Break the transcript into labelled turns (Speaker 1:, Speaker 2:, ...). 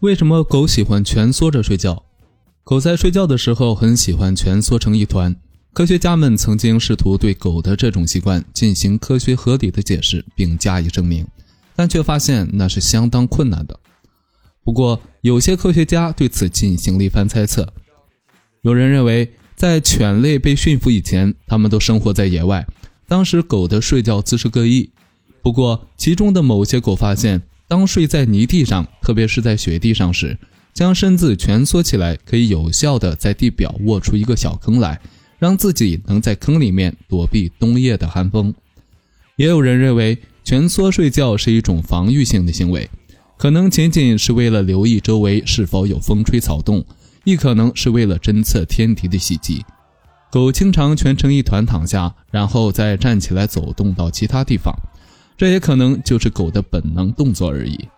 Speaker 1: 为什么狗喜欢蜷缩着睡觉？狗在睡觉的时候很喜欢蜷缩成一团。科学家们曾经试图对狗的这种习惯进行科学合理的解释并加以证明，但却发现那是相当困难的。不过，有些科学家对此进行了一番猜测。有人认为，在犬类被驯服以前，它们都生活在野外，当时狗的睡觉姿势各异。不过，其中的某些狗发现。当睡在泥地上，特别是在雪地上时，将身子蜷缩起来，可以有效地在地表挖出一个小坑来，让自己能在坑里面躲避冬夜的寒风。也有人认为，蜷缩睡觉是一种防御性的行为，可能仅仅是为了留意周围是否有风吹草动，亦可能是为了侦测天敌的袭击。狗经常蜷成一团躺下，然后再站起来走动到其他地方。这也可能就是狗的本能动作而已。